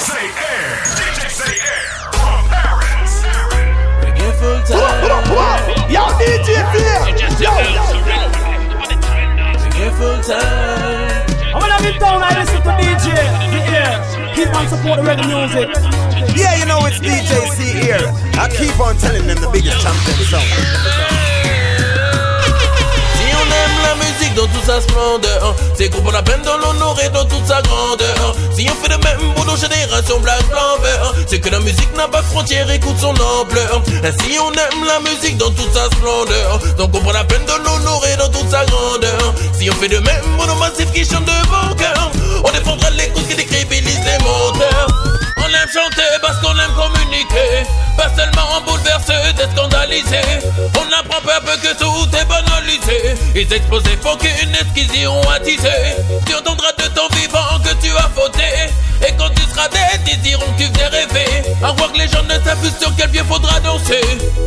C-Air. DJ C-Air from Paris. Reggae full time. Yo, DJ Fear. Yo. Reggae full time. I wanna be down, I listen to DJ. Yeah. Keep on supporting reggae music. Yeah, you know it's DJ C here. I keep on telling them the biggest champion song. Dans toute sa splendeur, c'est qu'on prend la peine de l'honorer dans toute sa grandeur. Si on fait le même boulot, génération black, blanc, c'est que la musique n'a pas de frontières, écoute son ampleur. Si on aime la musique dans toute sa splendeur, donc on prend la peine de l'honorer dans toute sa grandeur. Si on fait le même boulot massif qui chante de bon cœur, on défendra les causes qui décrédibilisent les moteurs. On aime chanter parce qu'on aime communiquer. Pas seulement en bouleversé d'être scandalisé. On apprend peu à peu que tout est banalisé. Ils exposés faut qu'une esquisse iront attiser. Tu entendras de ton vivant que tu as fauté. Et quand tu seras dead, ils diront que tu faisais rêver. À voir que les gens ne savent plus sur quel pied faudra danser.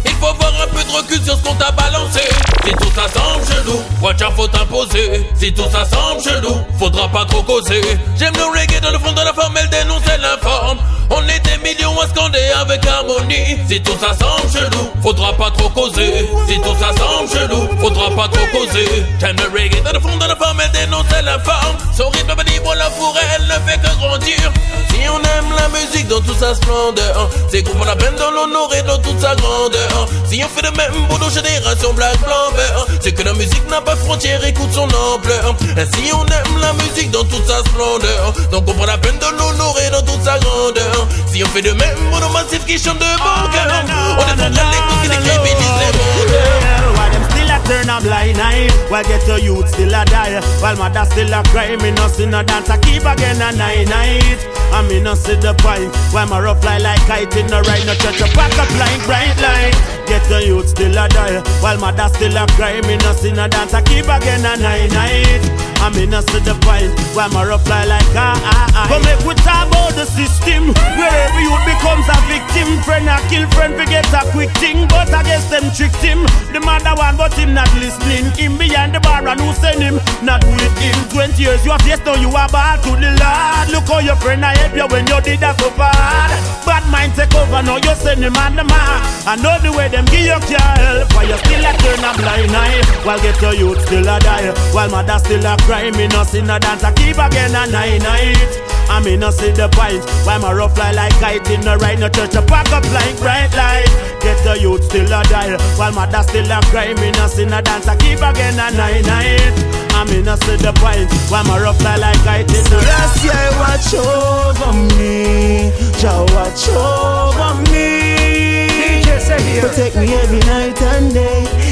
Il faut voir un peu de recul sur ce qu'on t'a balancé. Si tout ça semble chelou, watch out, faut t'imposer. Si tout ça semble chelou, faudra pas trop causer. J'aime le reggae dans le fond de la forme, elle dénonce, elle informe. On est des millions à scander avec harmonie. Si tout ça semble chelou, faudra pas trop causer. Si tout ça semble chelou, faudra pas trop causer. J'aime le reggae dans le fond de la forme, elle dénonce, elle informe. Son rythme me dit voilà pour elle ne fait que grandir. Si on aime la musique dans toute sa splendeur, c'est qu'on prend la peine de l'honorer dans toute sa grandeur. Si on fait le même boulot, génération black, blanc, c'est que la musique n'a pas de frontières, écoute son ampleur. Et si on aime la musique dans boulot massif qui chante de bon cœur, on défend la l'écoute qui décrédibilise les moteurs. Why them still a turn a blind eye? Why get your youth still a die? While mother still a cry, me no see no dance. I keep again a nine night. I me no see the point. Why my rough fly like kite in no right no church a pack up like bright light. Get your youth still a die. While mother still a cry, me no see no dance. I keep again a nine night. I me no see the point. Why my fly like ah ah ah. But make we talk about the system. Where every youth becomes a victim. Friend a kill friend, forget a quick thing. But I guess them tricked him. The mother one, but him not listening. Him behind the bar and who send him? Not with him. Twenty years you have yes, now you are bad to the Lord. Look how your friend I help you when you did that so bad. Bad mind take over, now you send him on the mark. I know the way them give you care help. Why you still a turn a blind eye? While get your youth still a die. While mother still a cry, me no see no dance. I keep again a nine night. I me no see the point. Why my rough fly like kite in the right no church a pack up like bright light. Get the youth still a die. While mother still a cry, me no see no dance. I keep again a nine night. I me no see the point. Why my rough fly like kite in the Last year, watch over me. Jah watch over me. Protect me every night and day.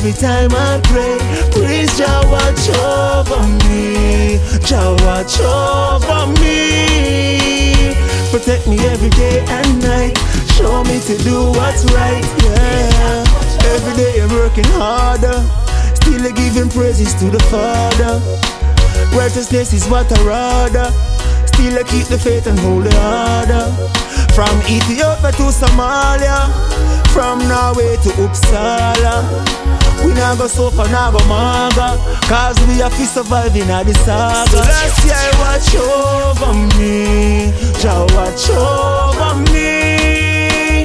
Every time I pray. Please, Jah watch over me. Jah watch over me. Protect me every day and night. Show me to do what's right. Yeah. Every day I'm working harder. Still giving praises to the Father. Righteousness is what I rather. Still I keep the faith and hold the order. From Ethiopia to Somalia, from Norway to Uppsala. We now go sofa, now go manga, cause we have to survive in a saga. So last year watch over me, Jah watch over me.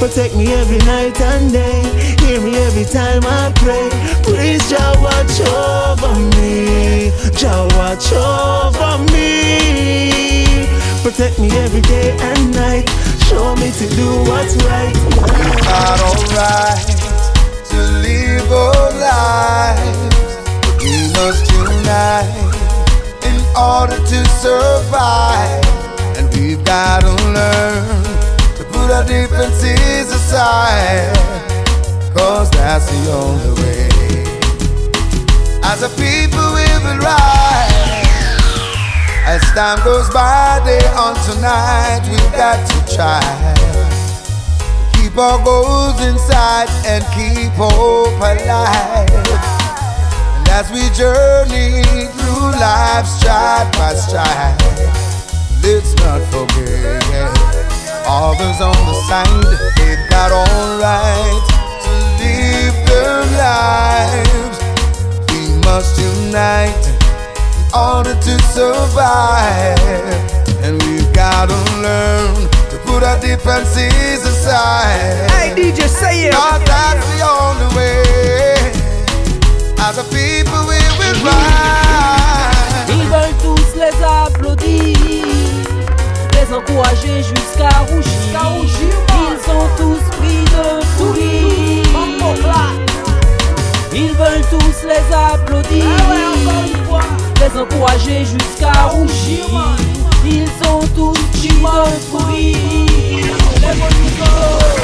Protect me every night and day. Hear me every time I pray. Please, Jah watch over me. Jah watch over me. Protect me every day and night. Show me to do what's right. It's not alright to live our lives. We must unite in order to survive. And we've got to learn to put our differences aside. Cause that's the only way. As a people, we will rise. As time goes by, day on tonight, we've got to try keep our goals inside and keep hope alive. And as we journey through life, stride by stride, let's not forget others on the side. They've got all right lives. We must unite in order to survive, and we've got to learn to put our differences aside. Hey DJ, say it. Cause that's the only way. As a people we will rise. Ils veulent tous les applaudir, les encourager jusqu'à rougir. Ils ont tous veulent tous les applaudir, les encourager jusqu'à rougir. Ils ont tous du mal courir.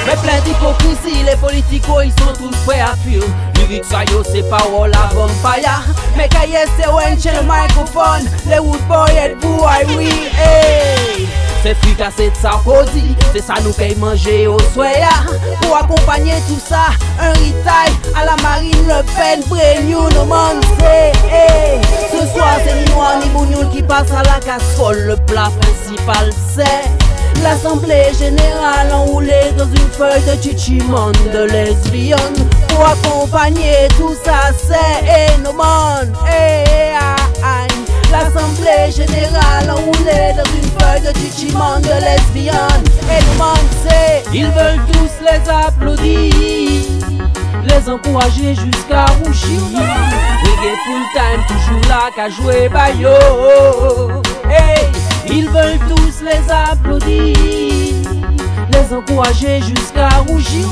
Mais plein d'hypocrisie, les politicos ils sont tous prêts à fuir. Lyrique soyo c'est parole à bonfire. Mais cahier c'est wenche le microphone, les woodboy et vous I oui, Hey. Se frika se tsa kodi Se sa nou pey manje yo soya. Po akompanyen tout sa Un ritay a la marine le pen Bren you no man se hey. Se swa se ni noa ni bounyoul Ki la kasfol Le plat principal se L'assemblée générale enroulée dans une feuille de chichimande de lesbiennes Pour accompagner tout ça, c'est Enoman. Hey, ah, ah, L'assemblée générale enroulée dans une feuille de chichimon de lesbienne Et no man c'est Ils veulent tous les applaudir les encourager jusqu'à rougir. Reggae full time, toujours là qu'à jouer bayo. Hey, ils veulent tous les applaudir, les encourager jusqu'à rougir.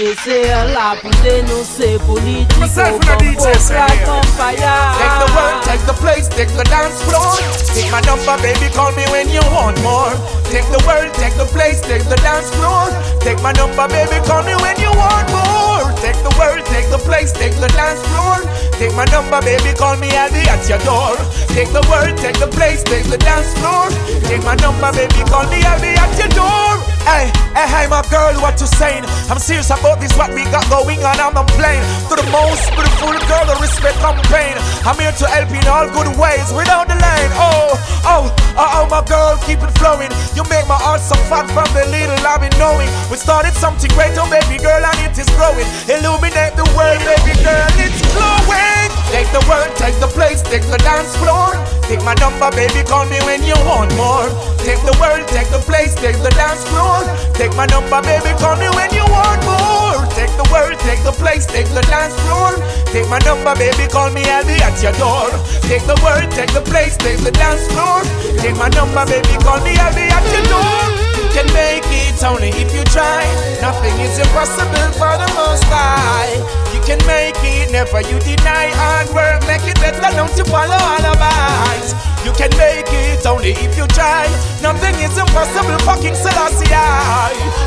DJ là pour dénoncer politique au Myself and the DJ say Take the world, take the place, take the dance floor. Take my number, baby, call me when you want more. Take the world, take the place, take the dance floor. Take my number, baby, call me when you want more. Take the world, take the place, take the dance floor. Take my number, baby, call me, I'll be at your door. Take the world, take the place, take the dance floor. Take my number, baby, call me, I'll be at your door. Hey, hey, hey, my girl, what you saying? I'm serious about this, what we got going on, I'm not playing. To the most beautiful girl, the respect and pain. I'm here to help in all good ways, without the lane. Oh, oh, oh, oh, my girl, keep it flowing. You make my heart so fat from the little I've been knowing. We started something great, oh baby girl, and it is growing. Illuminate the world, baby girl, it's glowing. Take the world, take the place, take the dance floor. Take my number, baby, call me when you want more. Take the world, take the place, take the dance floor. Take my number, baby, call me when you want more. Take the world, take the place, take the dance floor. Take my number, baby, call me, I'll be at your door. Take the world, take the place, take the dance floor. Take my number, baby, call me, I'll be at your door. Can make it only if you try. Nothing is impossible for the most high. You can make it, never you deny hard work. Make it better, don't you follow advice. You can make it only if you try. Nothing is impossible, fucking Selassie.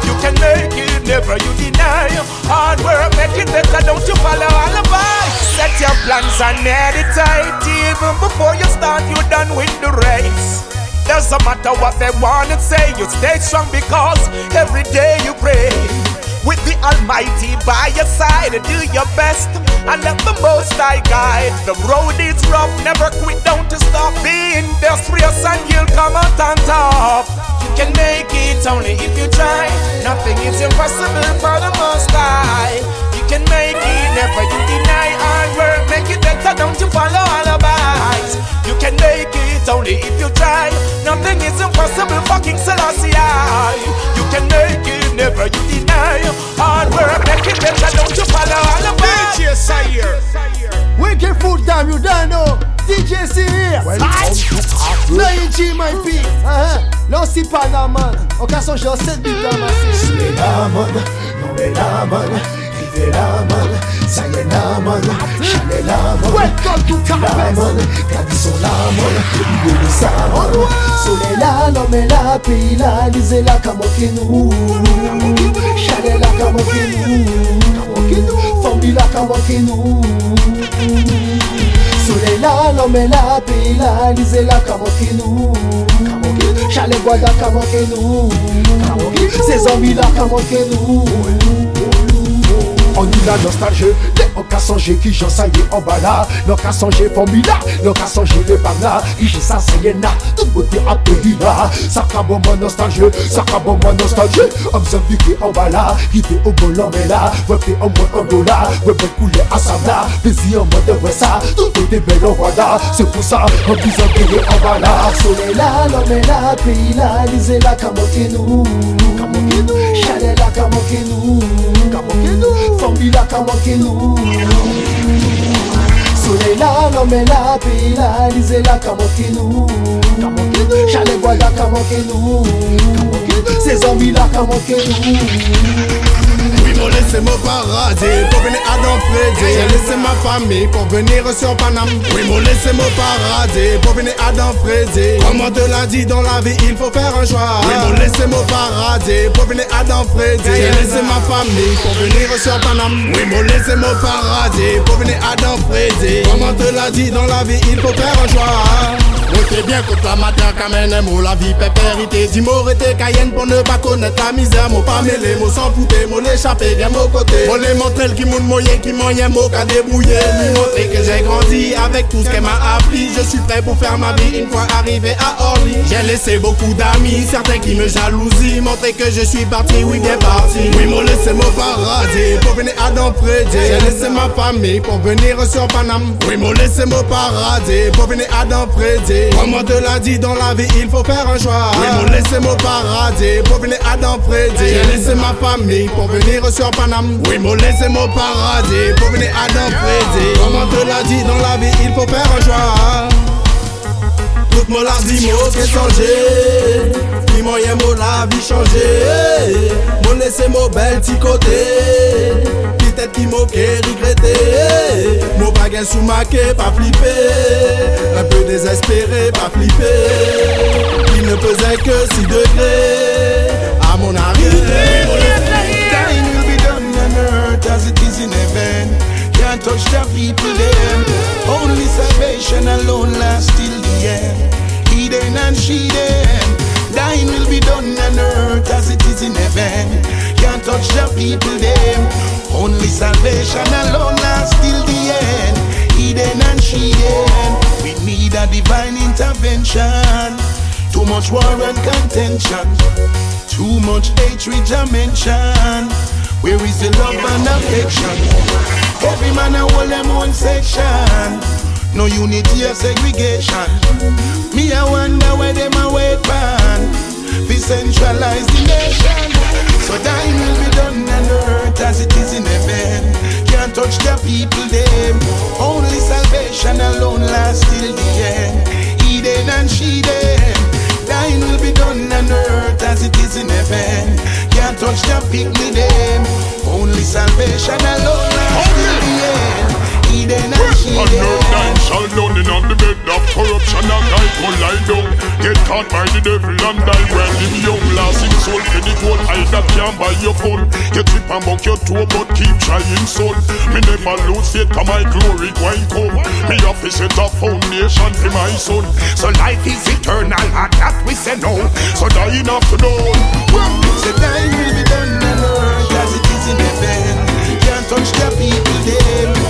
You can make it, never you deny. Hard work, make it better, don't you follow advice. Set your plans and meditate. Even before you start, you're done with the race. Doesn't matter what they wanna say, you stay strong because every day you pray. With the Almighty by your side, do your best and let the Most High guide. The road is rough, never quit, don't stop being industrious and you'll come out on top. You can make it only if you try. Nothing is impossible for the Most High. You can make it, never you deny. Make don't you follow all advice. You can make it only if you try. Nothing is impossible, fucking Selassie. You can make it, never you deny. Hard work, make it better, don't you follow all advice. DJ C-Air. Wicked full time, you don't know. DJ Sirius. Nine G, my P. Uh-huh. Là, c'est pas la man. On casse son genre 7 bits dans ma C'est la mode, non mais La ça y est la man, la man, Welcome to la man, tradition la man, Igolo sa soleil la l'homme la pays la lisez la kamokinou, Chanel la kamokinou, formule la kamokinou. Soleil la l'homme la pays la lisez la kamokinou. Chalet bois la kamokinou, ces zombies la kamokinou. On y la nostalje, te an ka sanje ki jan sa ye an bala Nan ka sanje formila, nan ka sanje le pagla Ki je sa se yena, tout bote apeli la Sa ka bon mwen nostalje, sa ka bon mwen nostalje Om se vi ki an bala, ki te o bon lan men la Vwe pe an mwen an dola, vwe mwen koule a sabla Plezi an mwen de vwe sa, tout bote bel an wada Se pou sa, an pizan ki ye an bala Sole la, lan men la, peyi la, lize la kamote nou Kamote nou, chale la kamote nou Kamakenu Formula Kamakenu Soleil là, l'homme est là, pays là, J'allais voir là Kamakenu Ces zombies là Kamakenu Oui, mon paradis à Don Freddy. J'ai laissé ma famille pour venir sur Paname. Oui, mon laissez mon paradis pour venir à Don Freddy. Comme on te l'a dit dans la vie, il faut faire un choix. Oui, mon laissez mon paradis pour venir à Don Freddy. J'ai laissé ma famille pour venir sur Paname. Oui, mon laissez mon paradis pour venir à Don Freddy. Comme on te l'a dit dans la vie, il faut faire un choix. Notez bien que matin quand même mot la vie pépérité Dis mot été cayenne pour ne pas connaître la misère Mot pas mêlé, mot sans fouter, mot l'échapper, bien mon côté Mot les montrer le qui moun moyen, qui moyen, mot qu'à débrouiller. Lui montrer que j'ai grandi avec tout ce qu'elle m'a appris. Je suis prêt pour faire ma vie une fois arrivé à Orly. J'ai laissé beaucoup d'amis, certains qui me jalousient. Montrer que je suis parti, oui bien parti. Oui mot laissé mon paradis. Pour venir à Don Freddy J'ai laissé ma famille pour venir sur Paname. Oui mot laissé mon paradis. Pour venir à Don Freddy comme on te l'a dit dans la vie, il faut faire un choix. Oui, mon laissez mon paradis. Pour venir à Don Freddy. J'ai laissé ma famille pour venir sur Paname. Oui, mon laissez mon paradis pour venir à Freddy. Comme on te l'a dit dans la vie, il faut faire un choix. Toute mon la vie, mot qui changé. Puis moyen, mon la vie changé. Mon laissez mon bel petit côté. Peut-être qui moquait, regretté. Mon bagage sous maqué, pas flippé. Un peu désespéré, pas flippé. Il ne pesait que 6 degrés. À mon arrivée. As it is in heaven. Can't touch the people them. Only salvation alone lasts till the end. Eden and she them. Dying will be done on earth as it is in heaven. Can't touch the people them. Only salvation alone lasts till the end. Eden and she them. We need a divine intervention. Too much war and contention. Too much hatred I mention. Where is the love and affection? Every man a hold them own section. No unity or segregation. Me I wonder where them a wait pan. We centralize the nation. So dying will be done on earth as it is in heaven. Can't touch the people them. Only salvation alone lasts till the end. Eden and she them. Dying will be done on earth as it is in heaven. Can't touch the people them. Only salvation alone lasts till the end. Eden and she And no nine shall down in on the bed of corruption and I go lie down. Get caught by the devil and die well in young. Lost in soul for the gold eye that can't buy your phone. You trip and buck your toe but keep trying son. Me never lose faith cause my glory going come. Me have to set a foundation for my son. So life is eternal and that we say no. So dying afternoon. Say dying will be done on earth as it is in heaven. Can't touch the people them.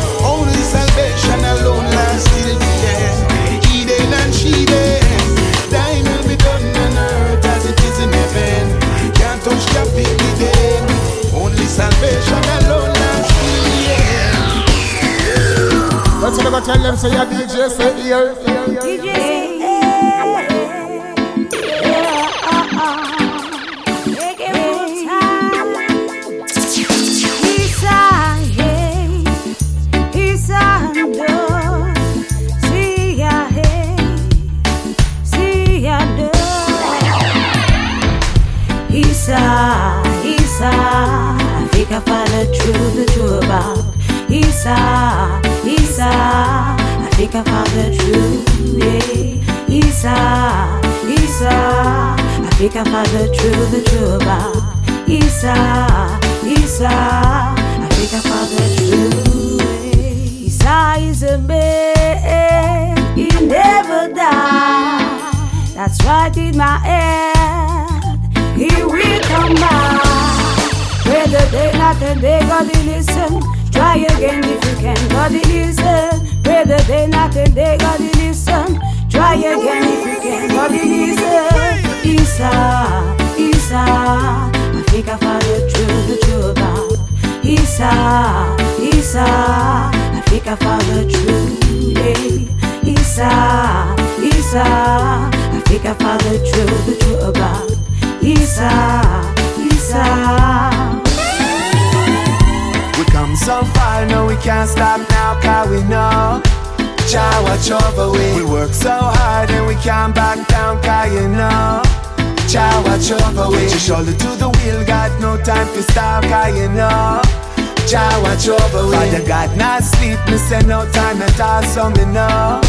Let's never tell them say your DJ C-Air. Isa, Isa, Africa for the true, the true about Isa, Isa, Africa for the true, yeah. Isa, Isa, Africa for the true, the true about Isa, Isa, Africa for the true, yeah. Isa is a man, he never died. That's right in my head. He will come back. Pray the day, not the day, God listen. Try again if you can, God listen. Pray the day, not the day, God listen. Try again if you can, God listen. Isa, Isa, Africa for the truth, the truth about. Isa, Isa, Africa for the truth, yeah. Isa, Isa, Africa for the truth, the truth about. Isa, Isa. We so far, no we can't stop now, cause we know Jah watch over we We work so hard and we can't back down, cause you know Jah watch over we Put your shoulder to the wheel, got no time to stop, cause you know Jah watch over we Father God not sleep, me say no time at all, so me know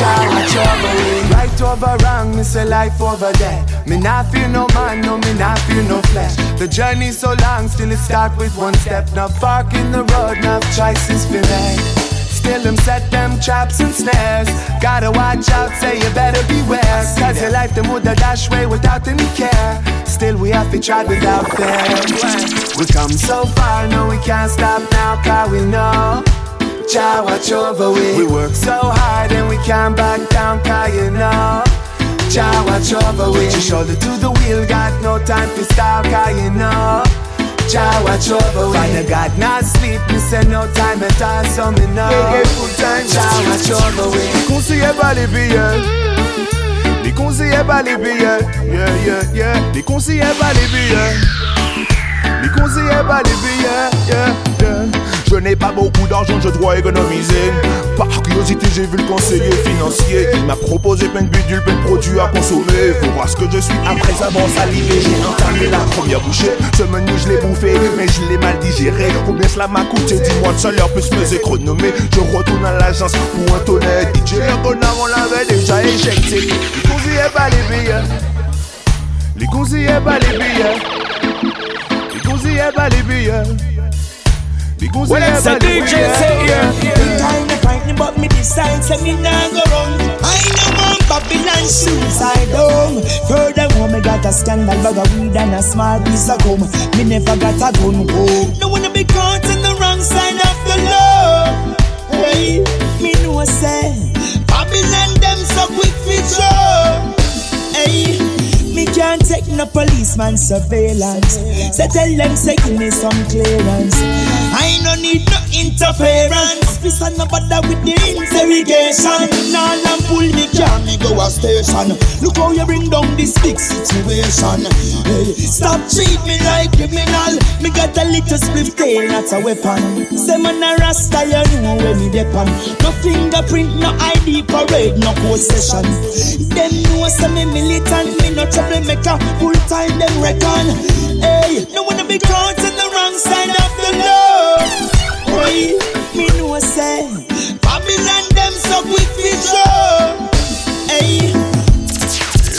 Watch over we Right over wrong, me say life over death Me not fear no man, no me not fear no flesh. The journey so long, still it start with one step. Now fork in the road, now choices be made Still them set them traps and snares. Gotta watch out, say you better beware. Cause your life them would dash way without any care. Still we have to try without fear. We come so far, no we can't stop now Cause we know. Jah watch over we We work so hard can't back down Cause you know Jah watch over Put your shoulder to the wheel, got no time to stop Cause you know Jah watch over Father God not sleep, me say no time at all So me know Yeah, yeah, full time. Jah watch over we Les conseillers pas les billets. Les conseillers pas les billets. Yeah, yeah, yeah. Les conseillers pas les billets. Les conseillers pas les billets. Yeah, yeah. Je n'ai pas beaucoup d'argent, je dois économiser. Par curiosité, j'ai vu le conseiller financier. Il m'a proposé plein de bidules, plein de produits à consommer. Faut voir ce que je suis après avoir salivé. J'ai entamé la première bouchée. Ce menu, je l'ai bouffé, mais je l'ai mal digéré. Combien cela m'a coûté? Dis-moi de salaire plus mes économies. Je retourne à l'agence pour un tonnet. DJ, le connard, on l'avait déjà éjecté. Les conseillers pas les billets. Les les billets. Les. Les conseillers Well, it's a DJ C-Air. billets. Time to fight me, but me decide say me nah go run. I know want Babylon suicide down. Furthermore, me got a scandal bag of weed and a small piece of gum. Me never got a gun. Oh, no wanna be caught in the wrong side of the law. Hey, me know I say Babylon them so quick for sure. Hey. Can't take no policeman surveillance. So tell them say give me some clearance. I no need no interference. This no bother with the interrogation. Nah, and pull me can me go a station. Look how you bring down this big situation. Hey, stop treat me like criminal. Me got a little split tail, not a weapon. Say man a rasta, you know where me depend. No fingerprint, no ID parade, no possession. Them know say me militant, me no troublemaker. Full time them reckon. Hey, no wanna be caught in the wrong side of the law. Hey, me know say Babylon them so quick for sure.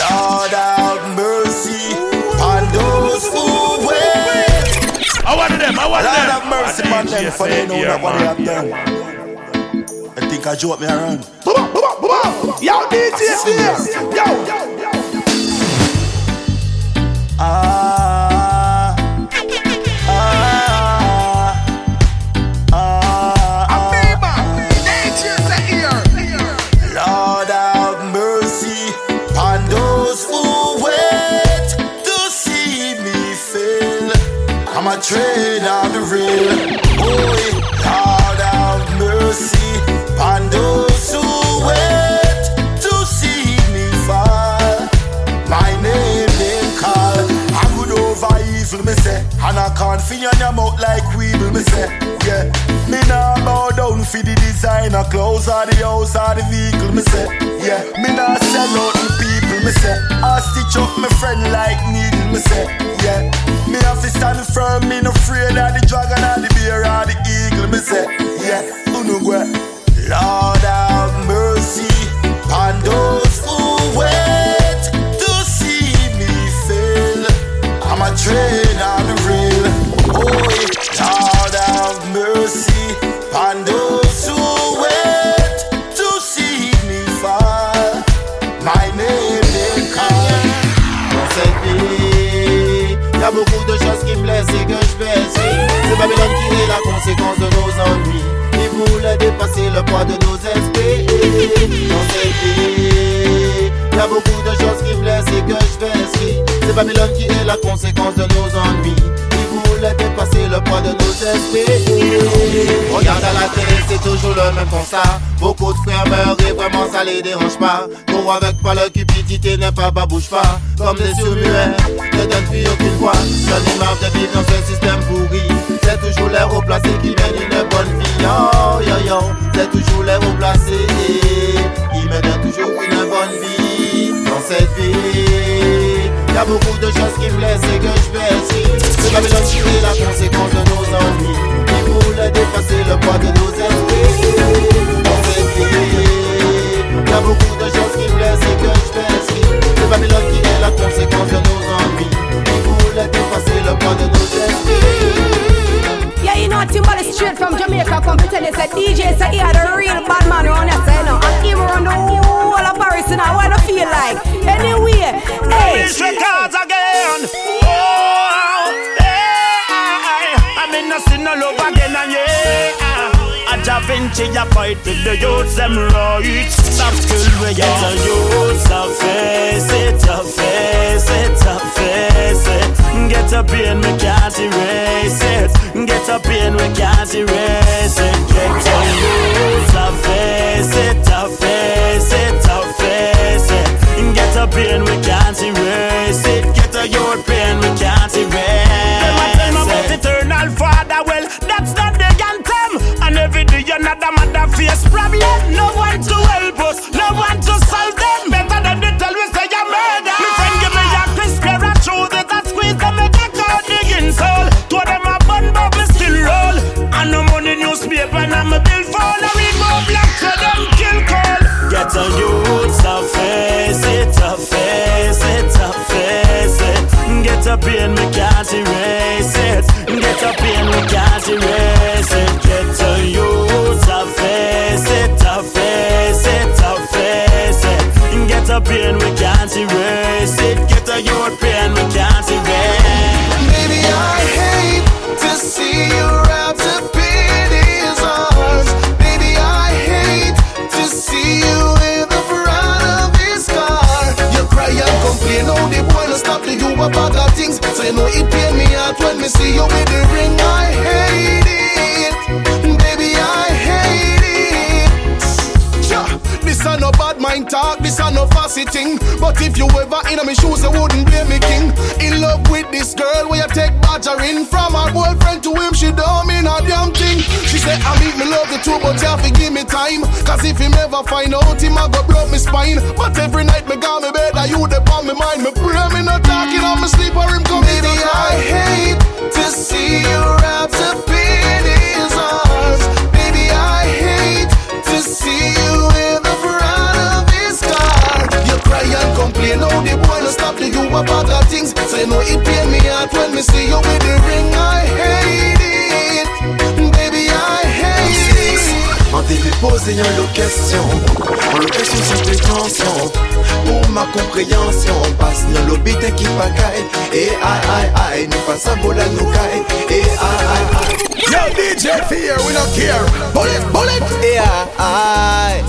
Lord have mercy on those who wait. I want them, I want Lord them. have mercy I on think them you for they said, know yeah, that what they man. have done. I think I joke me around. Yo, DJ Yo, yo, yo. Ah, Train on the rail. Oh, Lord have mercy on those who wait to see me fall. My name they call. I'm good over evil, me say. And I can't feel your mouth like weevil, me say. Yeah. Me nah bow down for the designer clothes or the house or the vehicle, me say. Yeah. Me nah sell out the people, me say. I stitch up my friend like needle, me say. Yeah. Stand firm, me no afraid of the dragon or the bear or the eagle, me say. Yeah. Know? Lord have mercy on those who wait to see me fail. I'm a train on the rail. Oh, Lord have mercy C'est Babylone qui est la conséquence de nos ennuis. Il voulait dépasser le poids de nos esprits. Dans cette vie Y'a beaucoup de choses qui me laissent et que je fais C'est Babylone qui est la conséquence de nos ennuis dépasser le poids de nos esprits. Regarde à la télé, c'est toujours le même constat. Beaucoup de frères meurent et vraiment ça les dérange pas. Pour avec pas leur cupidité n'est pas bas, bouge pas. Comme des surmuets, ne donne plus aucune voix. J'en ai de vivre dans ce système pourri. C'est toujours les haut placés qui mènent une bonne vie. Oh, yo, yo, c'est toujours les haut placés. Qui mènent toujours une bonne vie dans cette vie. Y'a beaucoup de choses qui me laissent et que je ici. C'est Babylone qui est la conséquence de nos envies. Il voulait dépasser le poids de nos esprits. Cette vie, y'a beaucoup de choses qui me laissent et que je qui est la conséquence de nos envies. Il voulait dépasser le poids de nos esprits. Yeah, you know Timberlake straight from Jamaica tell you say DJ say he had a real bad man These records again. Oh, hey I mean no see no love again and yeah. A Da Vinci a fight with the youths them right Stop till we get the youths to face it, to face it, to face it Get up in me can't erase it. Get up in we can't erase it. Get the youths to face Get up in we can't erase it. Get a pain we can't erase it Them a tell me about eternal father. Well, that's not the anthem. And every day another mother face problem. No one to help us, no one to solve them. Better than they tell we say you murder Me friend give me a crisp pair of shoes a squeeze them make a the insole Two of them a bun but me still roll. And no money newspaper and I'm a bill phone I read more black so them kill call. Get a youth to face it, to face it, to face it. Get up in me can't erase it. Get up in me can't erase it. Get a youth to face it, to face it, to face it. Get up in me can't erase it. Get a youth you about the things. So you know it pain me out when me see you with the ring. I hate it, baby, I This a no bad mind talk, this a no fussy thing. But if you ever in my shoes, you wouldn't blame me king. In love with this girl, where you take badgering from her boyfriend to him, she don't mean a damn thing. She said, I meet me love you too, but you have to give me time. Cause if him ever find out, him a go broke me spine. But every night me got me bed, I you the on me mind. Me pray me not talking on me sleep or him come Baby, I hate to see you wrapped up in his arms. Baby, I hate to see you in and complain, the boy no stop to you about the things. Say no, it pain me out when me see you with the ring. I hate it, baby, I hate it. En TV posé en location En location sans prétention Pour ma compréhension Passe dans lobby t'es qui pagaille Et aïe aïe aïe Nous passe à bola nous caille Et aïe aïe aïe Yo DJ Fear, we don't care. Bullet, bullet. Et aïe aïe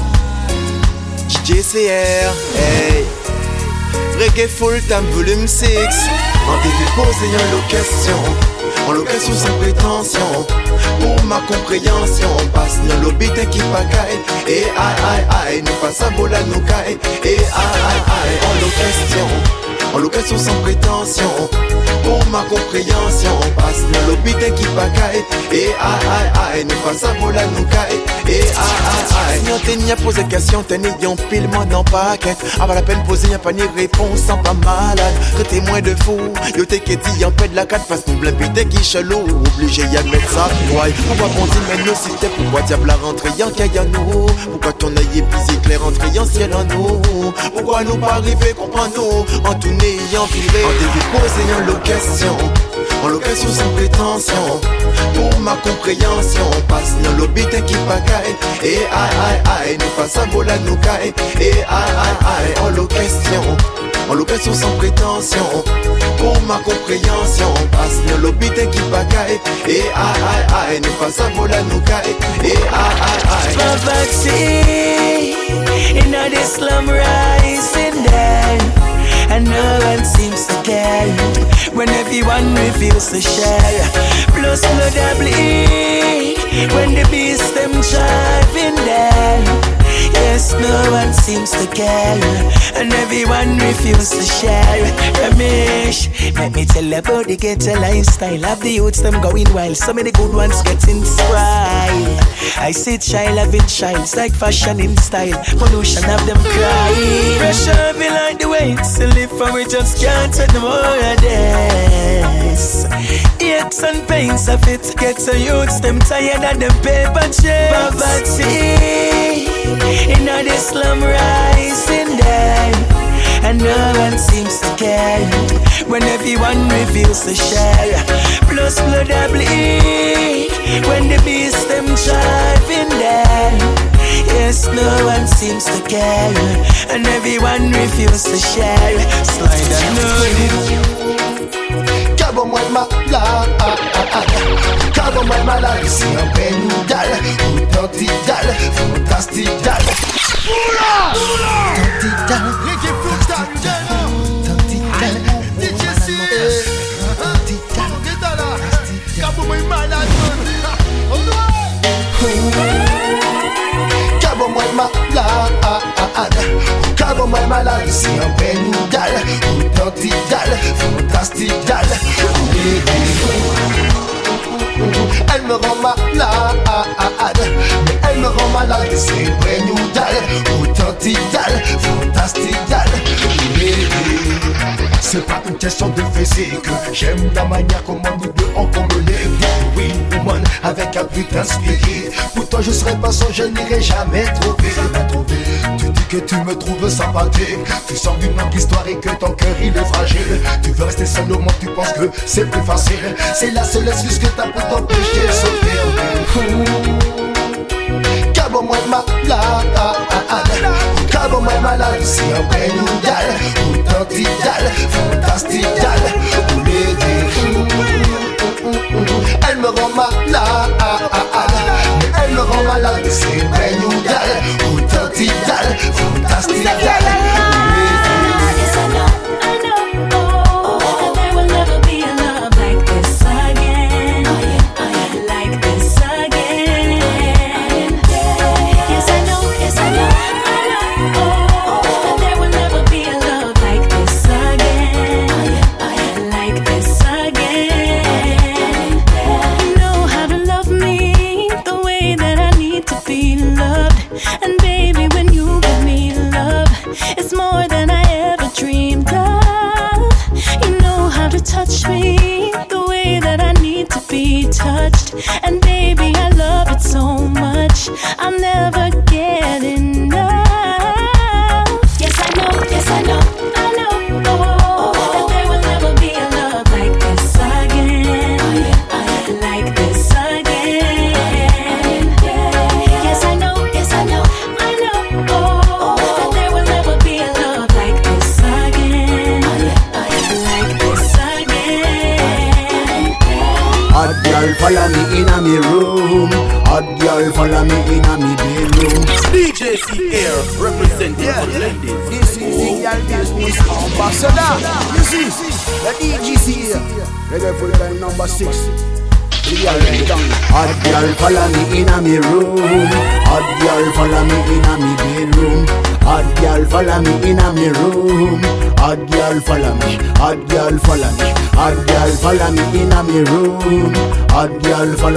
JCR Hey Reggae full time volume 6 En TV posé en location. En location sans prétention. Pour ma compréhension Passe dans lobby qui pagaille Et aïe aïe aïe Nous passe à bola nous caille. Et aïe aïe aïe En location. En location sans prétention. Pour ma compréhension Passe dans lobby qui pagaille Et aïe aïe aïe Nous passe à bola nous caille. Et aïe t'a n'y a posé question T'es n'ayant pile moi dans paquet. Avant la peine posée y'a pas ni réponse Sans pas malade. Que t'es moins de fou Yo t'es qui dit en paix de la 4 Parce nous blin pité qui chelou. Obligé y'a de mettre ça Ouais Pourquoi bon dit mais nous c'était Pourquoi diable la rentrée en caille nous? Pourquoi ton œil est plus éclair Entré en ciel en nous? Pourquoi nous pas arriver comprends-nous? En tout n'ayant privé. En début posé en location. En location sans prétention. Pour ma compréhension. Passe dans lobby t'es qui pagaille Et aïe aïe aïe Nous passe à nous caille Et aïe aïe aïe En location. En location sans prétention. Pour ma compréhension. Passe le lobby qui pagaille Et aïe aïe aïe Ne pas ça voler nous caille Et aïe aïe aïe Poverty In a this slum rising there and no one seems to care when everyone refuses to share. Plus blood I bleed when the beast them driving there. Yes, no one seems to care, and everyone refuses to share. Ramesh, let me tell about the ghetto lifestyle of the youths them going wild. So many good ones getting spoiled. I see child having childs like fashion in style, pollution of them crying. Pressure be like the weights to live for we just can't take no more of this. Aches and pains of it get so youths them tired of them paper checks. Poverty in a this slum rising there. And no one seems to care when everyone refuses to share. Plus blood I bleed when the beast them driving there. Yes, no one seems to care, and everyone refuses to share. Slide and Kabo mwen ma la Kabo mwen ma la Visi an pen dal Tanti dal Fantasti dal Oula Tanti dal L'équipe tout dal Tanti dal DJ C Tanti dal Kabo mwen ma la Tanti dal Oula Authentidal Cabo moi malade Cabo moi malade Cabo moi malade C'est un pénidal Authentidal Fantastical. Elle me rend malade Mais elle me rend malade C'est pénidal Authentidal C'est pas une question de physique. J'aime la manière comment nous deux on communique Oui, woman, avec un putain de spirit Pour toi je serais pas son, je n'irai jamais trouver Tu dis que tu me trouves sympathique. Tu sors d'une longue histoire et que ton cœur il est fragile. Tu veux rester seul au monde, tu penses que c'est plus facile. C'est la seule excuse que t'as pour t'empêcher de souffrir Cabo moi malade Cabo moi malade C'est un pénidal Authentidal Fantastical Elle me rend malade elle me rend malade C'est pénidal Authentidal Fantastical Yes,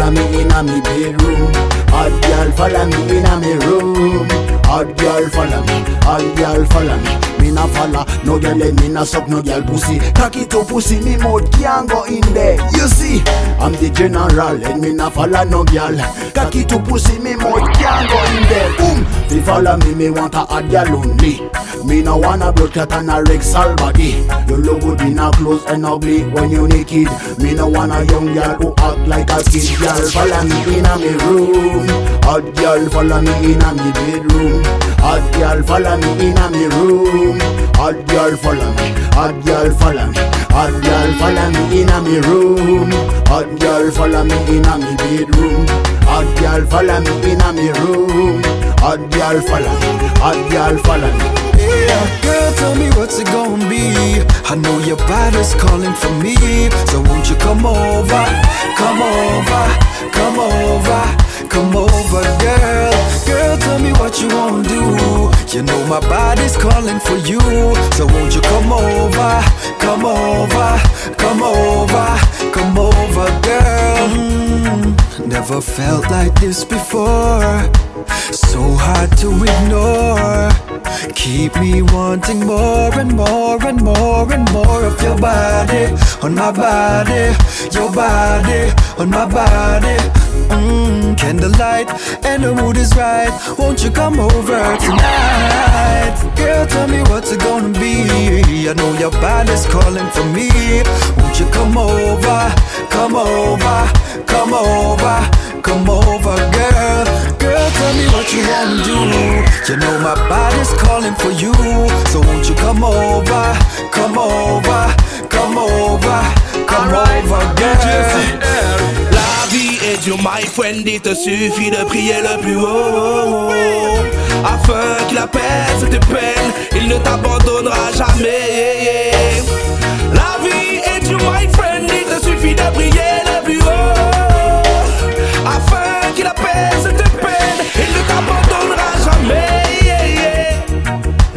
follow me in a me bedroom. Hot girl follow me in a me room. Hot girl follow me. Hot girl follow me Me na follow No girl let me na suck no girl pussy. Cocky to pussy me mouth can't go in there. You see I'm the general and me na follow no girl Cocky to pussy me mouth can't go in there. Boom! Fi follow me me want a hot girl only Me. No wanna blood clot and a Rexall body. You look good in a clothes and ugly when you naked. Me no want a young girl who act like a kid. Girl follow me in a me room. Hot girl follow me in a me bedroom. Hot girl follow me in a me room Hot girl follow me, hot girl follow me, hot girl follow me inna me room. Hot girl follow me inna me bedroom. Hot girl follow me inna me room. Hot girl follow me, hot girl follow me. Yeah, girl, tell me what's it gonna be. I know your body's calling for me, so won't you come over, come over, come over, come over, girl. What you wanna do. You know my body's calling for you, so won't you come over, come over, come over, come over, girl. Mm, never felt like this before. So hard to ignore. Keep me wanting more and more and more and more of your body on my body, your body on my body. Mm, candlelight and the mood is right. Won't you come over tonight? Girl, tell me what's it gonna be. I know your body's calling for me. Won't you come over, come over, come over, come over, girl? Girl, tell me what you wanna do. You know my body's calling for you. So won't you come over, my friend, il te suffit de prier le plus haut. Afin qu'il apaise tes peines, il ne t'abandonnera jamais. La vie est dure, my friend, il te suffit de prier le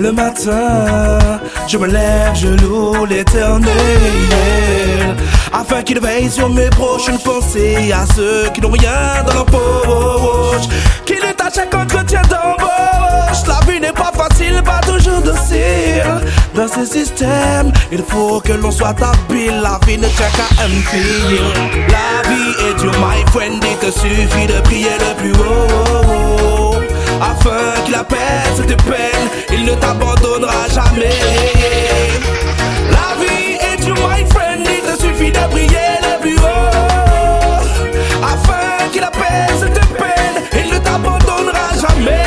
le matin, je me lève, je loue l'éternel. Afin qu'il veille sur mes prochaines pensées À ceux qui n'ont rien dans leur poche. Qu'il est à chaque entretien d'embauche. La vie n'est pas facile, pas toujours docile. Dans ce système, il faut que l'on soit habile. La vie ne tient qu'à un La vie est dure, my friend, il te suffit de prier le plus haut afin qu'il apaise tes peines, il ne t'abandonnera jamais. La vie est dure, my friend, il te suffit de prier le plus haut, afin qu'il apaise tes peines, il ne t'abandonnera jamais.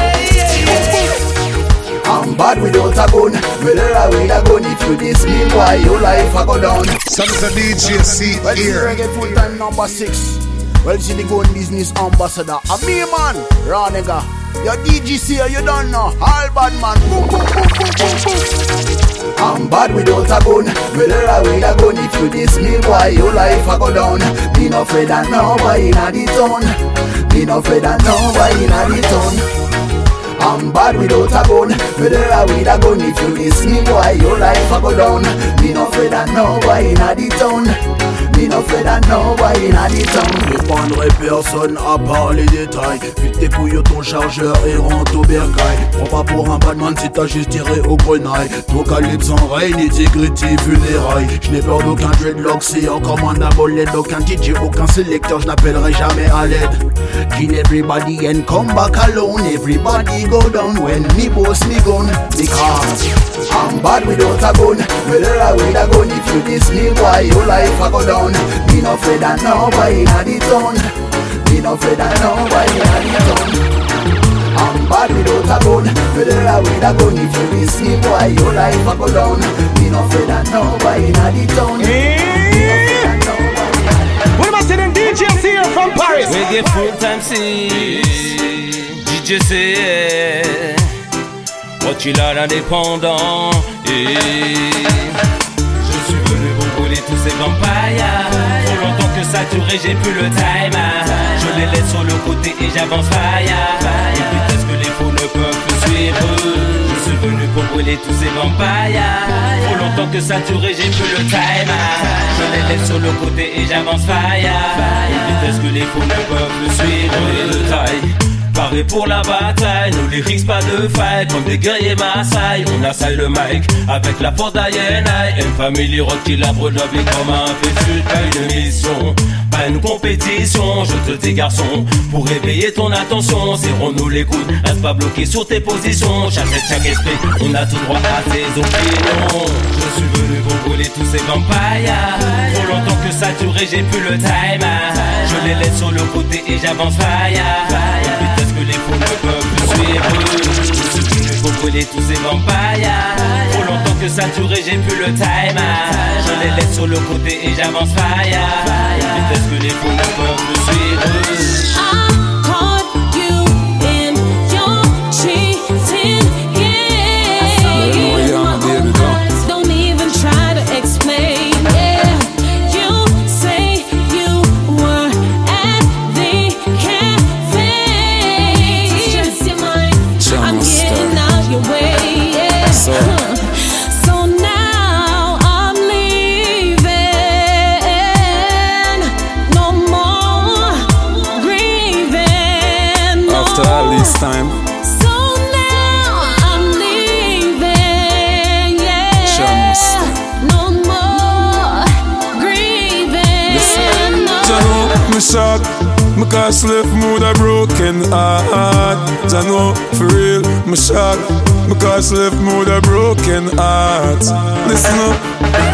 I'm bad without a gun. Whether I with a gun, if you diss me, why your life I go down. Some of the DJ see Well, see here. reggae full time number six. Well, see the gun business ambassador. A me man, raw nigga. Your DGC, you don't know. All bad man. Boom, boom, boom, boom, boom, boom. I'm bad without a gun. Whether I with a gun, if you diss me, why your life I go down. Be no afraid of nobody in the town. Be no afraid of nobody in the town. I'm bad without a gun Whether I with a gun If you diss me boy Your life a go down Me no afraid of nobody in the town Nobody prendrai personne à part les détails. Vite dépouille ton chargeur et rentre au bercail. Prends pas pour un badman si t'as juste tiré au grenaille. Ton calibre sans règne, integrity funérailles. Je n'ai peur d'aucun dreadlock C'est encore moins d'un bolet d'aucun DJ Aucun sélecteur, je n'appellerai jamais à l'aide. Kill everybody and come back alone. Everybody go down when me boss me gun Because I'm bad without a gun Whether I with a gun. If you diss me boy Your life a go down? Me no afraid of nobody in the town Me no afraid of nobody in the town I'm bad without a gun Whether I with a gun If you diss me boy Your life a go down. Me no afraid of nobody in the town Me no afraid of nobody What am I saying? DJs here from Paris. Reggae full time six DJ C-Air Rockilla l'indépendant Et tous ces vampires. Trop longtemps que ça durait j'ai plus le time. Je les laisse sur le côté et j'avance fire. Une vitesse que les faux ne peuvent plus suivre. Je suis venu pour brûler tous ces vampires. Trop longtemps que ça durait j'ai plus le time. Je les laisse sur le côté et j'avance fire. Une vitesse que les faux ne peuvent plus suivre Paré pour la bataille, nos lyrics pas de faille Comme des guerriers Maasai, on assaille le mic Avec la force d'Ayenai Une famille rock qui la brûle comme un fétu Pas une mission, pas une compétition. Je te dis garçon, pour réveiller ton attention Serrons-nous les coudes, reste pas bloqué sur tes positions. Chaque chaque esprit, on a tout droit à tes opinions. Je suis venu pour brûler tous ces vampires. Trop longtemps que ça durait, j'ai plus le time. Je les laisse sur le côté et j'avance fire Une vitesse que ne Je suis venu pour brûler tous ces vampires. Trop longtemps que ça durait, j'ai plus le time. Je les laisse sur le côté et j'avance fire. Vitesse que les fous peuvent me suivre. Shock, me cause left mood a broken heart. know for real, me shock, me cause left mood a broken heart. Listen up,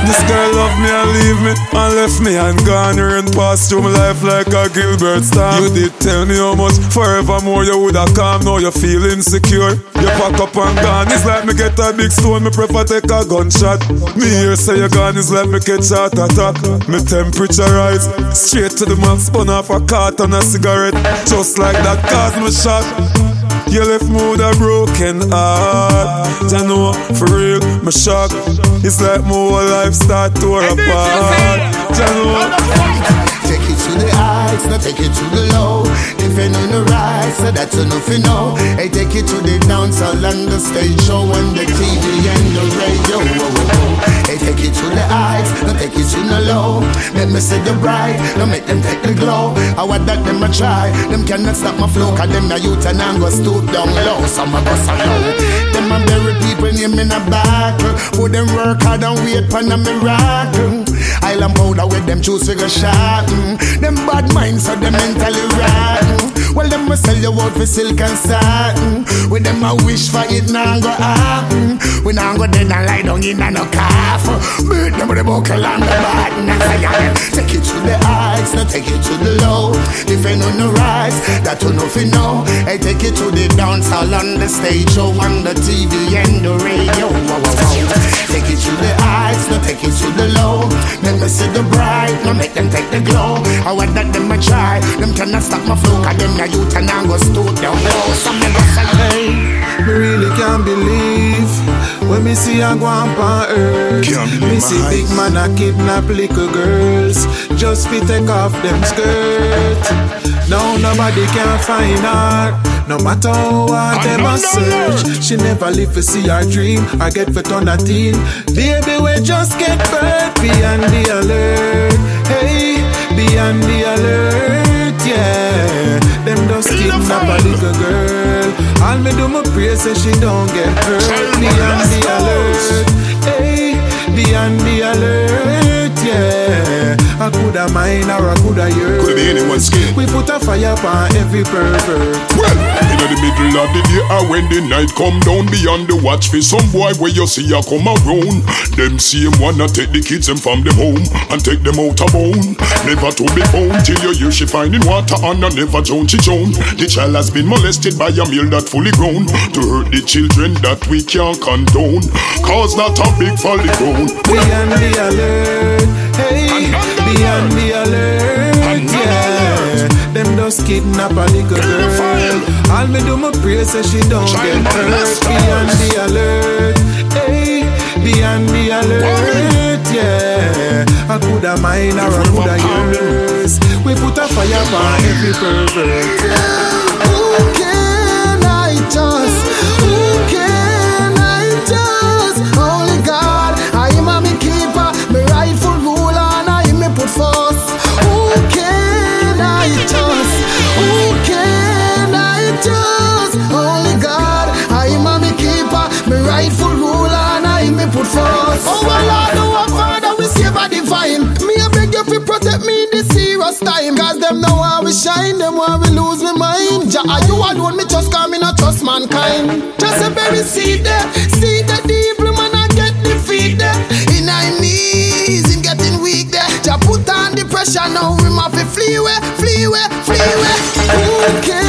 this girl love me and leave me and left me and gone and passed through my life like a Gilbert star. You did tell me how much forevermore you would have come. Now you feel insecure. You pack up and gone. It's like me get a big stone, me prefer take a gunshot. Me hear say you gone, it's like me catch heart attack. Me temperature rise straight to the max, spun off a carton a cigarette. Just like that, cause me shock. You left me with a broken heart. I know, for real, my shock. It's like my whole life start to apart. I know. Take it to the heights, not take it to the low. If you know the rise, so that's enough you know. Hey, take it to the dance hall and the stage show and the TV and the radio. Take it to the heights, not take it to the low. Let me see the bright, don't make them take the glow. I want that them a try, them cannot stop my flow, cause them the youth and I'm go stoop down low. Some of us low. Them a bury people name in a battle. Put them work hard and wait for a miracle. Island powder with them choose figure shot. mm. Them bad minds so them mentally rotten. Well, them must sell you out for silk and satin. With them a wish for it now go happen. We now go dead and lie down in a no coffin. Beat them with the buckle and the take it to the heights, now take it to the low. If you know no rise, that you know fi know. Hey, take it to the dance hall on the stage show on the TV and the radio. Wow, wow, wow. Take it to the heights, now take it to the low. Let me see the bright, now make them take the glow. I want that them a try, them cannot stop my flow, cause them a youth and I go stoop down low. Some never say, Hey, me really can't believe when me see a go on earth. Me see big man a kidnap little girls just fi take off them skirt. Now nobody can find her. No matter how hard them a search, she never live to see her dream I get for turn a teen. Baby, we just get birth, be on the alert. Hey, be on the alert, yeah. Them just kidnap a little girl. All me do my pray say she don't get hurt. Be on the alert, hey, be on the alert, yeah. I coulda mine or I coulda yours. Coulda be anyone's skin. We put a fire upon every pervert. Well, middle of the day or when the night come down Beyond the watch for some boy where you see a come around. Them same wanna take the kids them from them home And take them out of bone Never to be found till you hear she finding water And I never drown she drown The child has been molested by a male that fully grown To hurt the children that we can't condone. Cause not a big folly grown Be on the alert, hey, be on the alert, yeah. Them just kidnap a little girl. All me do my pray say she don't get hurt. Be on the alert, hey, be on the alert, yeah. I coulda mine or I coulda yours. We put a fire on every pervert. Rightful ruler, and I me put first. Oh well, Lord, our Father, we save a divine. Me I beg you fi protect me in this serious time. Cause them know how we shine, them how we lose me mind. Jah, are you alone, me just call me not trust mankind. Just a very seed there, see the evil man I get defeated. In our knees, him getting weak there. Jah put on the pressure now, we must fi flee away, flee away, flee away. Who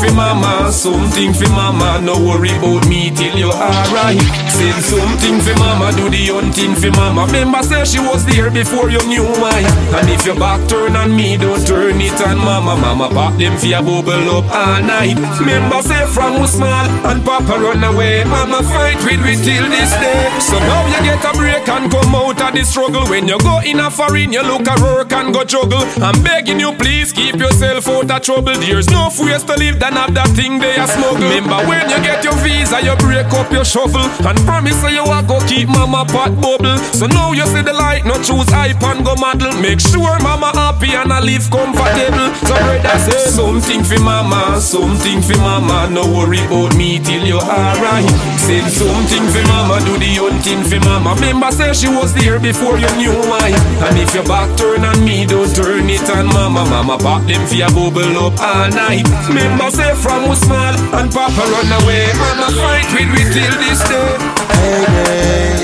for mama something for mama. No worry about me till you're alright. Send something for mama, do the hunting for mama. Remember, say she was there before you knew why. And if your back turn on me, don't turn it on mama. Mama pop them for your bubble up all night. Remember, say from we small and papa run away. Mama fight with we till this day. So now you get a break and come out of the struggle. When you go in a foreign, you look at work and go juggle. I'm begging you, please keep yourself out of trouble. There's no ways to live than have that thing they are smuggle. Remember when you get your visa, you break up your shuffle and promise say you want go keep mama pot bubble. So now you see the light, no choose hype and go model. Make sure mama happy and I live comfortable. So brother say something for mama, something for mama. No worry about me till you're alright. Send something for mama, do the hunting for mama. Remember say she was there before you knew why. And if your back turn on me, don't turn it on mama. Mama pop them for your bubble up all night. Remember say from we small and papa run away. Mama fight with we till this day. Hey, hey.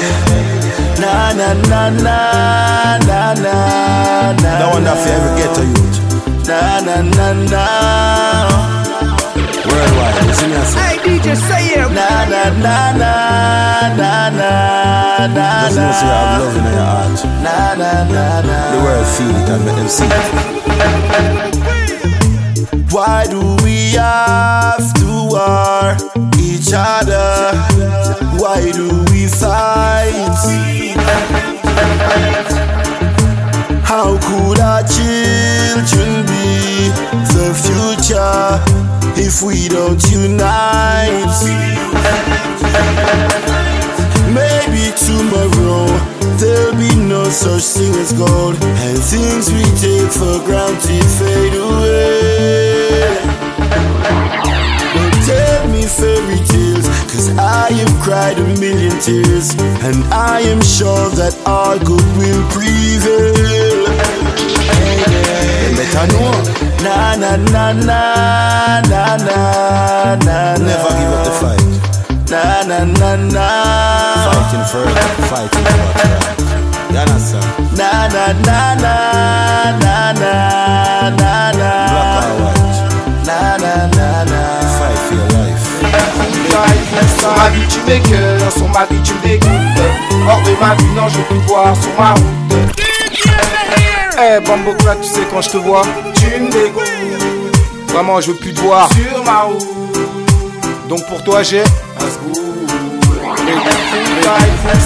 Na na na na na na na. That one that for every ghetto youth. Na na na na. Worldwide, you see me Hey DJ, say it. Na na na na na na na. Just know say you have love in your heart. Na na na na. The world feel it and make them see it. If we don't unite? Maybe tomorrow there'll be no such thing as gold, and things we take for granted fade away. Don't tell me fairy tales, cause I have cried a million tears, and I am sure that our good will prevail. Hey, better know. Na na na na na na na. Never give up the fight. Na na na na. Fighting forever, fighting. You understand? Na na na na na na na na. Black or white. Na na na na. Fight for your life. Sur ma vie tu m'écœures, sur ma vie tu me dégoûtes Hors de ma vie non je te voir sur ma route Eh Bambo Clat, tu sais quand je te vois Tu me dégoûtes. Vraiment je veux plus te voir. Sur ma route Donc pour toi j'ai un scoop.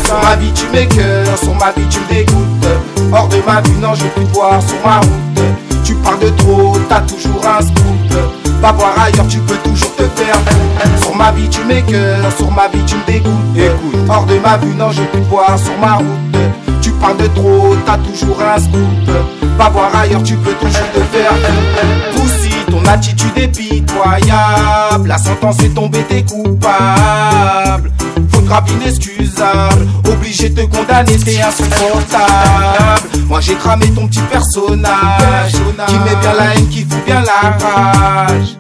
Sur ma vie tu m'écœures, sur ma vie tu me dégoûtes. Hors de ma vie non je veux plus te voir. Sur ma route Tu parles de trop, t'as toujours un scoop. Pas voir ailleurs tu peux toujours te faire. Sur ma vie tu m'écœures, sur ma vie tu me dégoûtes. Écoute, hors de ma vue non je veux plus te voir. Sur ma route Parles de trop, t'as toujours un scoop Pas voir ailleurs tu peux toujours te faire. Poussi, ton attitude est pitoyable La sentence est tombée, t'es coupable Faute grave inexcusable Obligé de te condamner, t'es insupportable Moi j'ai cramé ton petit personnage Qui met bien la haine, qui fout bien la rage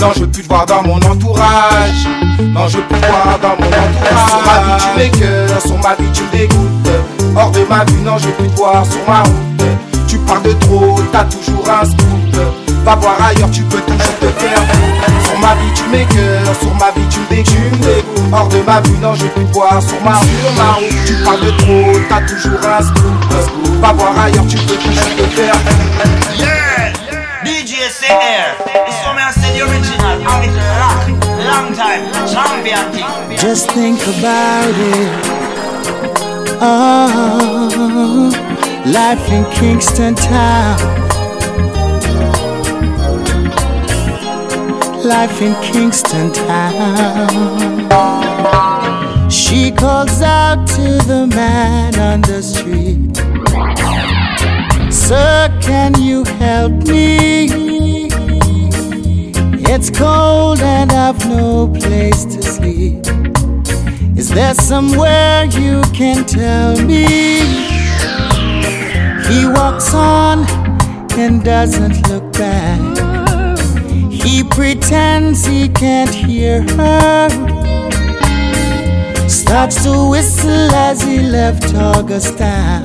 non, je veux plus te voir dans mon entourage. Non, je veux plus te voir dans mon entourage. Sur ma vie, tu m'écœures. Sur ma vie, tu me dégoûtes. Hors de ma vue, non, je veux plus te voir sur ma route. Tu parles de trop, t'as toujours un scoop. Va voir ailleurs, tu peux toujours te faire foutre. Sur ma vie, tu m'écœures. Sur ma vie, tu me dégoûtes. Hors de ma vue, non, je veux plus te voir sur ma route. Tu parles de trop, t'as toujours un scoop. Va voir ailleurs, tu peux toujours te faire foutre. Yeah! DJ CR, the original, long time, champion. Just think about it. Oh, life in Kingston Town. Life in Kingston Town. She calls out to the man on the street. Sir, can you help me? It's cold and I've no place to sleep. Is there somewhere you can tell me? He walks on and doesn't look back. He pretends he can't hear her. Starts to whistle as he left Augustine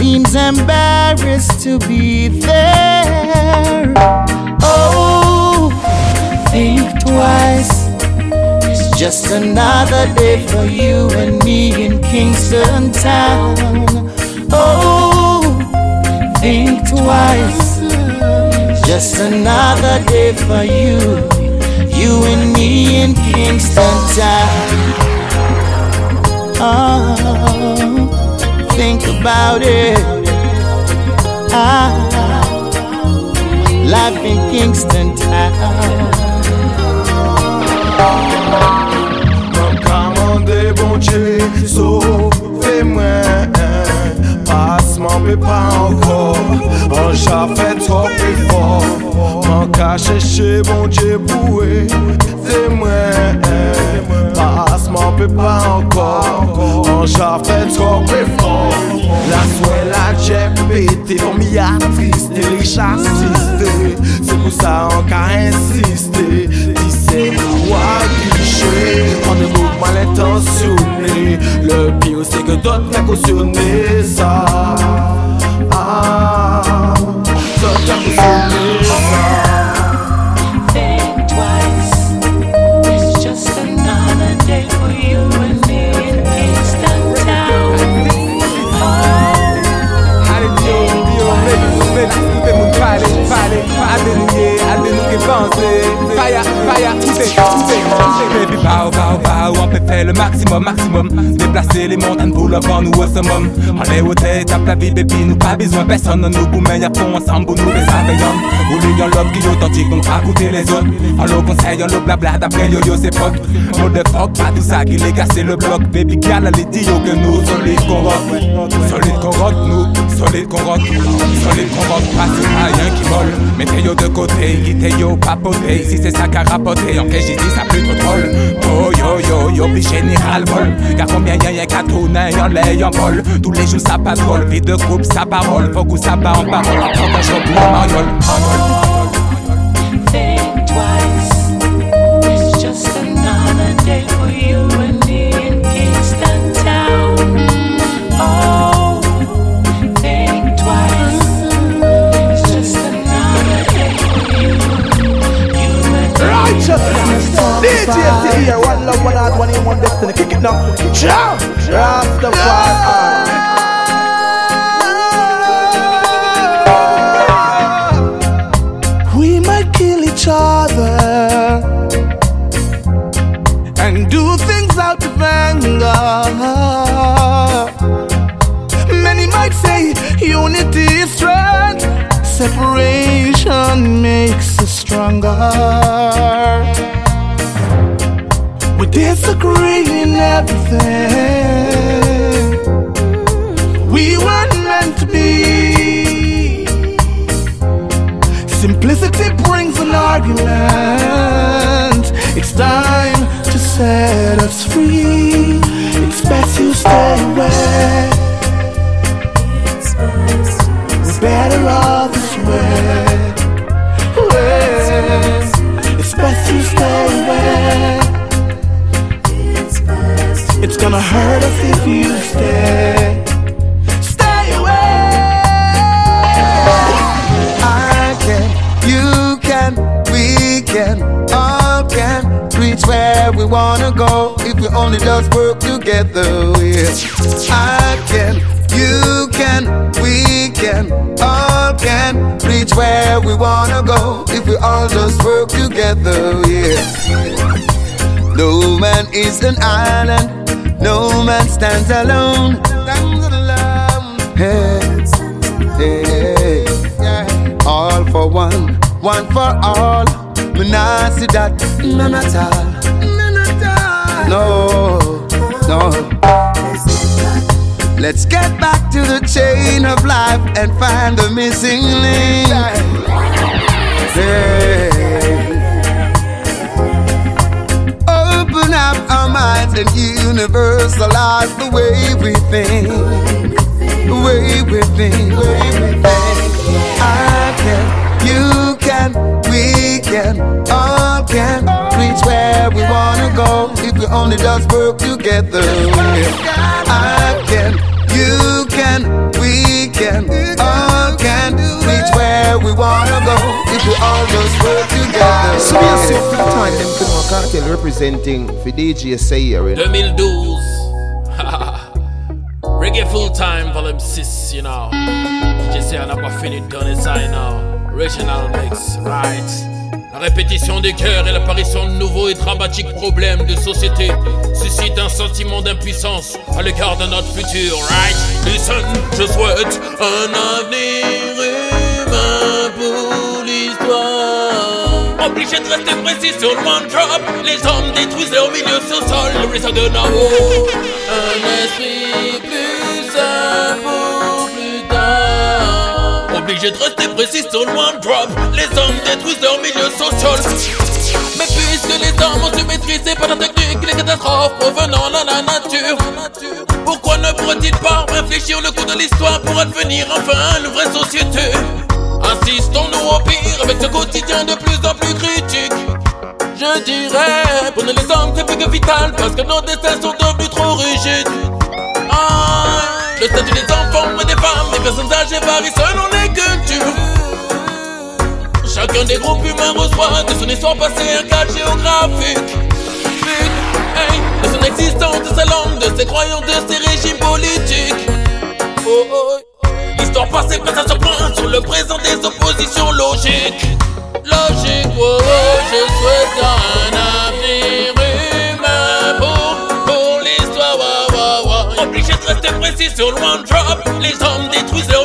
seems embarrassed to be there. Oh, think twice. Just another day for you and me in Kingston town. Oh, think twice. Just another day for you, you and me in Kingston town. Oh, think about it. Ah, life in Kingston town. C'est bon Dieu, sauve-moi. Pas ce m'en pas encore. On fait trop fort. on à chez bon Dieu, boué. C'est moi. Pas ce m'en peut pas encore. On fait trop fort. La soie, la j'ai pété. On m'y a. Les chassistes, c'est pour ça qu'on a insisté. Dis c'est ne bouge mal intentionné Le pire c'est que d'autres n'ont cautionné ça. Ah D'autres n'ont cautionné le maximum, maximum. Déplacer les montagnes pour le vent, nous au summum. On est au tête, tape la vie, baby, nous pas besoin. Personne nous bout, mais y'a fond ensemble nous les surveillants Ou l'homme qui est authentique, donc pas goûter les autres. On le conseille, on le blabla, d'après yo-yo c'est fuck Mot de fuck, pas tout ça qui les cassé le bloc. Baby, gal, les dios que nous, solide qu'on rock. Solide qu'on rock, nous, solide qu'on rock. Solide qu'on rock, pas c'est rien qui vole. Mettez yo de côté, quittez yo papoter. Si c'est ça qu'a rapporté, en j'ai dit ça plus trop drôle Oh yo yo yo, puis vol. Car combien y'a y'a qu'à tourner, en l'air, en vol Tous les jours ça vie de groupe, ça parole. Faut que ça en parole, en tant que Think twice. It's just you here, one love, one heart, one one destiny. Kick it now. Jump. Rastafari. We might kill each other and do things out of anger. Many might say unity is strength, separation makes us stronger. We disagree in everything. We weren't meant to be. Simplicity brings an argument. It's time to set us free. It's best you stay away. We're better off this way. It's best you stay away. It's gonna hurt us if you stay. Stay away. I can, you can, we can, all can reach where we wanna go if we only just work together. Yeah. I can, you can, we can, all can reach where we wanna go if we all just work together. Yeah. No man is an island, no man stands alone. Stands alone. Hey, hey, yeah. All for one, one for all. Me nah see that, none at all. None at all. No, no. Let's get back to the chain of life and find the missing link. Hey. Up our minds and universalize the way we think. The way we think. I can, you can, we can, all can reach where we wanna go if we only just work together. I we all just work together. So up to the time them could not cartel representing for DJ Sayer. you know. 2012. Reggae full time, volume 6, you know. DJ Sayer n'a pas fini de donner ça, you know. Original mix, right. La répétition des cœurs et l'apparition de nouveaux et dramatiques problèmes de société suscite un sentiment d'impuissance à l'égard de notre futur, right? Listen, je souhaite un avenir humain pour. Obligé de rester précis sur le one drop, les hommes détruisent leur milieu social, le risque de Nao. Un esprit plus pour plus tard. Obligé de rester précis sur le one drop, les hommes détruisent leur milieu social. Mais puisque les hommes ont su maîtriser par la technique les catastrophes provenant de la nature, pourquoi ne pourrait-il pas réfléchir le coup de l'histoire pour advenir enfin une vraie société? Assistons-nous au pire avec ce quotidien de plus en plus critique. Je dirais, prenez les hommes c'est plus que vital parce que nos destins sont devenus trop rigides. Ah, le statut des enfants et des femmes, des personnes âgées varie selon les cultures. Chacun des groupes humains reçoit de son histoire passée un cadre géographique. Hey, de son existence, de sa langue, de ses croyances, de ses régimes politiques. Oh, oh, L'histoire passée prête à surprendre sur le présent des oppositions logiques. Logique, oh, oh, je souhaite un avenir humain pour, pour l'histoire. Wa, wa, wa. Obligé de rester précis sur le one drop. Les hommes détruisent leur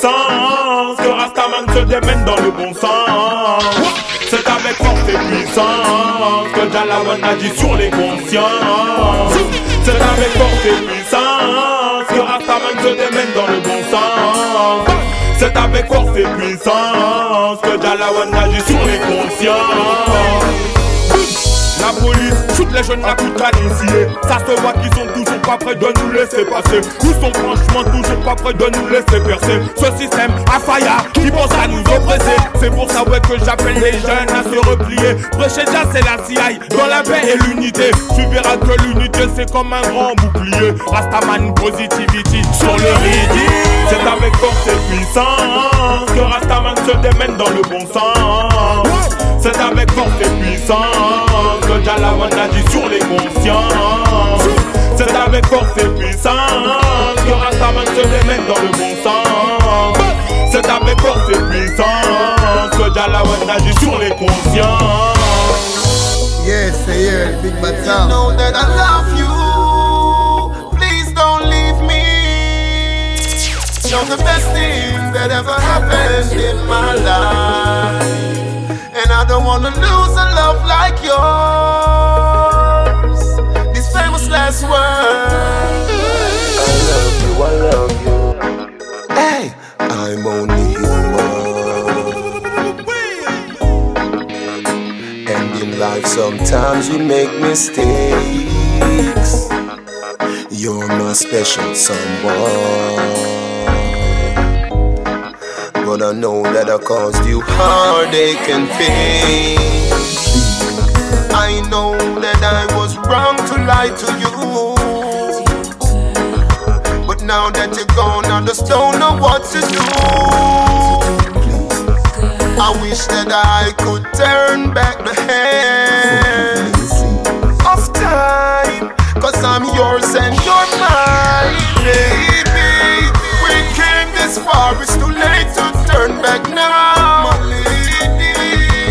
puissance que Rastaman se démène dans le bon sens. C'est avec force et puissance que Jalawan agit sur les consciences. C'est avec force et puissance que Rastaman se démène dans le bon sens. C'est avec force et puissance que Jalawan agit sur les consciences. La police shoot les jeunes de canisier Ça se voit qu'ils sont toujours pas prêts de nous laisser passer. Ils sont franchement toujours pas prêts de nous laisser percer. Ce système a failli qui pense à nous oppresser. C'est pour ça ouais que j'appelle les jeunes à se replier. Prêcher déjà c'est la CI dans la paix et l'unité. Tu verras que l'unité c'est comme un grand bouclier. Rastaman positivity sur le ridicule. C'est avec force et puissance Que Rastaman se démène dans le bon sens. C'est avec force et puissance que Jalawan agit sur les consciences. C'est avec force et puissance que Rastaman se démène dans le bon sens. C'est avec force et puissance que Jalawan agit sur les consciences. Yes, yeah, big bad You know that I love you. Please don't leave me. You're the best thing that ever happened in my life. I don't wanna lose a love like yours. These famous last words. I love you, I love you. Hey, I'm only human. And in life, sometimes we make mistakes. You're my special someone. I know that I caused you heartache and pain. I know that I was wrong to lie to you. But now that you're gone, I just don't know what to do. I wish that I could turn back the hands of time. Cause I'm yours and you're mine. This far, it's too late to turn back now. My lady,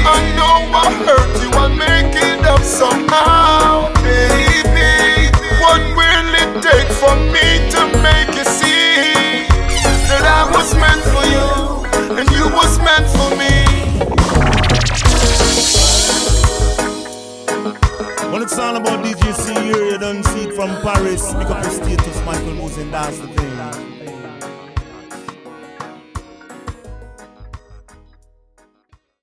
I know I hurt you, I'll make it up somehow. Baby, what will it take for me to make you see that I was meant for you and you was meant for me? When it's all about DJ C-Air, you don't see it from Paris. Pick up your status, Michael Moose, and that's the thing.